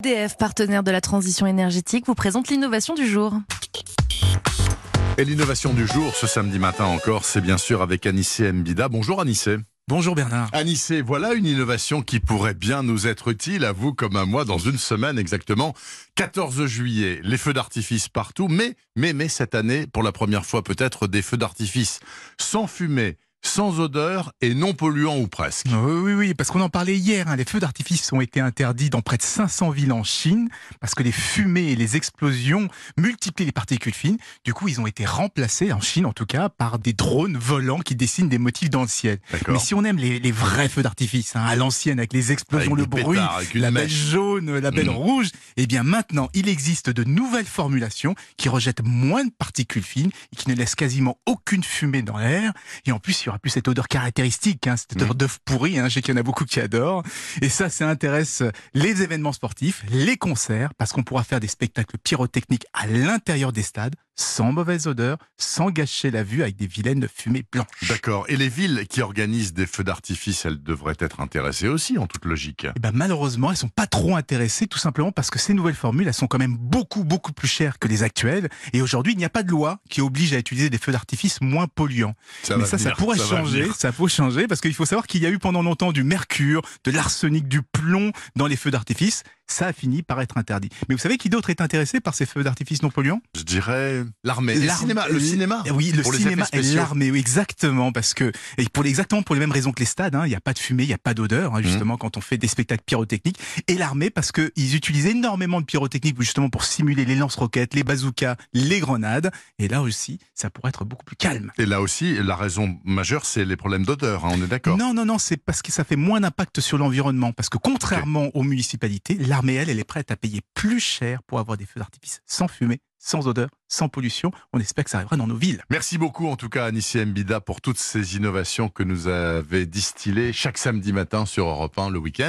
DF, partenaire de la transition énergétique, vous présente l'innovation du jour. Et l'innovation du jour, ce samedi matin encore, c'est bien sûr avec Anissé Mbida. Bonjour Anissé. Bonjour Bernard. Anissé, voilà une innovation qui pourrait bien nous être utile, à vous comme à moi, dans une semaine exactement. 14 juillet, les feux d'artifice partout, mais, mais, mais cette année, pour la première fois peut-être, des feux d'artifice sans fumée, sans odeur et non polluant ou presque. Oui, oui, oui, parce qu'on en parlait hier. Hein. les feux d'artifice ont été interdits dans près de 500 villes en Chine parce que les fumées et les explosions multiplient les particules fines. Du coup, ils ont été remplacés, en Chine en tout cas, par des drones volants qui dessinent des motifs dans le ciel. Mais si on aime les, vrais feux d'artifice, hein, à l'ancienne, avec les explosions, le bruit, la belle jaune, la belle mmh. rouge, eh bien maintenant, il existe de nouvelles formulations qui rejettent moins de particules fines et qui ne laissent quasiment aucune fumée dans l'air. Et en plus, aura plus cette odeur caractéristique, hein, cette odeur d'œuf pourri. Hein, je sais qu'il y en a beaucoup qui adorent. Et ça, ça intéresse les événements sportifs, les concerts, parce qu'on pourra faire des spectacles pyrotechniques à l'intérieur des stades sans mauvaise odeur, sans gâcher la vue avec des vilaines fumées blanches. D'accord. Et les villes qui organisent des feux d'artifice, elles devraient être intéressées aussi, en toute logique. Eh ben, malheureusement, elles sont pas trop intéressées, tout simplement parce que ces nouvelles formules, elles sont quand même beaucoup, beaucoup plus chères que les actuelles. Et aujourd'hui, il n'y a pas de loi qui oblige à utiliser des feux d'artifice moins polluants. Mais ça, ça pourrait changer. Ça peut changer parce qu'il faut savoir qu'il y a eu pendant longtemps du mercure, de l'arsenic, du plomb dans les feux d'artifice ça a fini par être interdit. Mais vous savez qui d'autre est intéressé par ces feux d'artifice non polluants? Je dirais l'armée. Le cinéma. Le cinéma. Oui, le cinéma et l'armée, oui, exactement, parce que et pour exactement pour les mêmes raisons que les stades, hein, il n'y a pas de fumée, il n'y a pas d'odeur, hein, justement, mmh. quand on fait des spectacles pyrotechniques. Et l'armée, parce qu'ils utilisent énormément de pyrotechnique justement pour simuler les lance-roquettes, les bazookas, les grenades. Et là aussi, ça pourrait être beaucoup plus calme. Et là aussi, la raison majeure, c'est les problèmes d'odeur. Hein, on est d'accord Non, non, non, c'est parce que ça fait moins d'impact sur l'environnement. Parce que contrairement aux municipalités, mais elle, elle est prête à payer plus cher pour avoir des feux d'artifice sans fumée, sans odeur, sans pollution. On espère que ça arrivera dans nos villes. Merci beaucoup en tout cas Anissi Mbida pour toutes ces innovations que nous avez distillées chaque samedi matin sur Europe 1 le week-end.